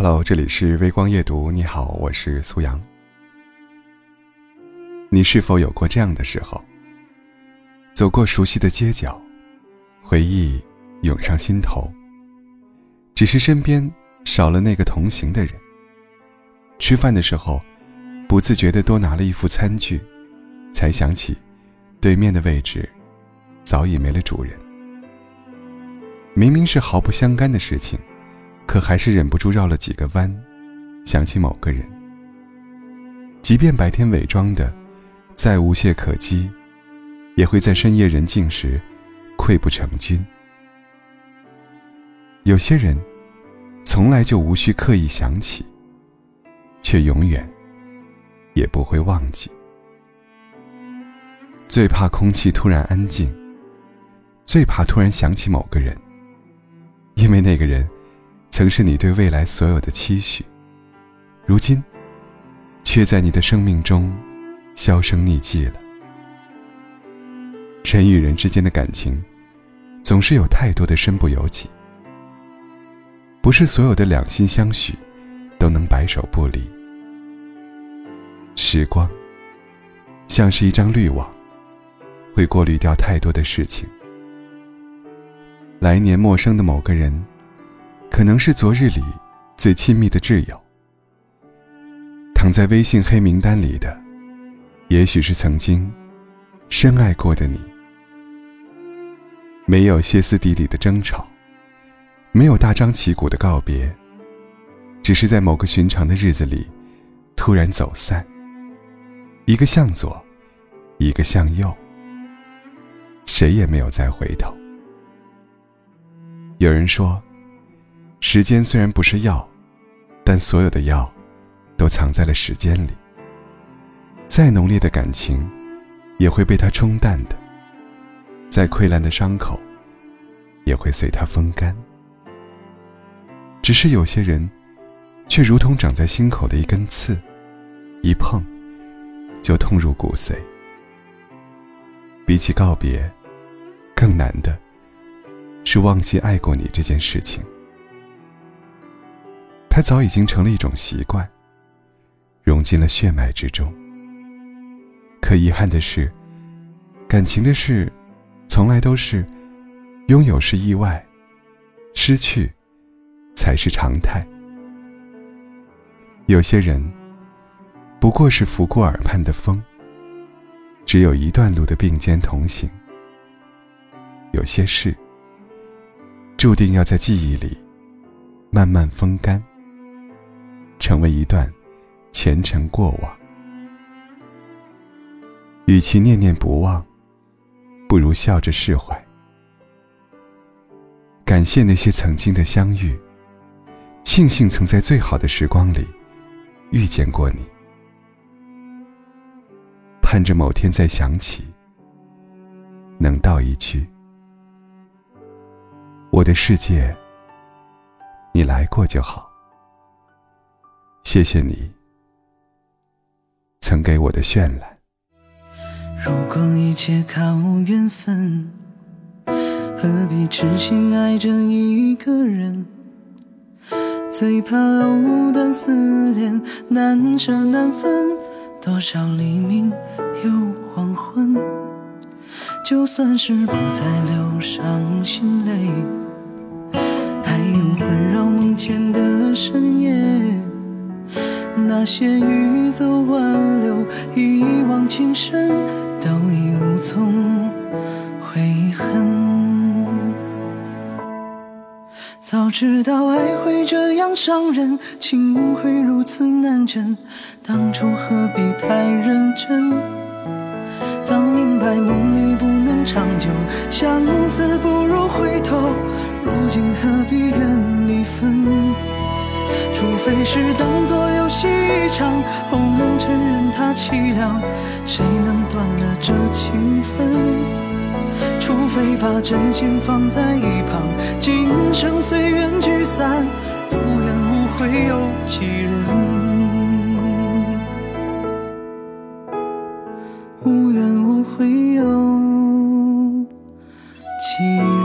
Hello，这里是微光夜读。你好，我是苏阳。你是否有过这样的时候？走过熟悉的街角，回忆涌上心头。只是身边少了那个同行的人。吃饭的时候，不自觉的多拿了一副餐具，才想起，对面的位置，早已没了主人。明明是毫不相干的事情，可还是忍不住绕了几个弯，想起某个人。即便白天伪装的再无懈可击，也会在深夜人静时溃不成军。有些人，从来就无需刻意想起，却永远也不会忘记。最怕空气突然安静，最怕突然想起某个人。因为那个人，曾是你对未来所有的期许，如今，却在你的生命中销声匿迹了。人与人之间的感情，总是有太多的身不由己，不是所有的两心相许，都能白首不离。时光，像是一张滤网，会过滤掉太多的事情。来年陌生的某个人，可能是昨日里最亲密的挚友。躺在微信黑名单里的，也许是曾经深爱过的你。没有歇斯底里的争吵，没有大张旗鼓的告别，只是在某个寻常的日子里，突然走散。一个向左，一个向右，谁也没有再回头。有人说，时间虽然不是药，但所有的药，都藏在了时间里。再浓烈的感情，也会被它冲淡的；再溃烂的伤口，也会随它风干。只是有些人，却如同长在心口的一根刺，一碰，就痛入骨髓。比起告别，更难的。是忘记爱过你这件事情，它早已经成了一种习惯，融进了血脉之中。可遗憾的是，感情的事，从来都是拥有是意外，失去才是常态。有些人不过是拂过耳畔的风，只有一段路的并肩同行。有些事。注定要在记忆里慢慢风干，成为一段前尘过往。与其念念不忘，不如笑着释怀。感谢那些曾经的相遇，庆幸曾在最好的时光里遇见过你，盼着某天再想起，能道一句。我的世界，你来过就好。谢谢你曾给我的绚烂。如果一切靠缘分，何必痴心爱着一个人？最怕藕断丝连，难舍难分。多少黎明又黄昏，就算是不再流伤心泪。那些欲走挽留、一往情深，都已无从悔恨。早知道爱会这样伤人，情会如此难枕，当初何必太认真？早明白梦里不能长久，相思不如回头。如今何必怨离分？除非是当作游戏一场，红尘任它凄凉，谁能断了这情分？除非把真心放在一旁，今生随缘聚散，无怨无悔有几人？无怨无悔有几？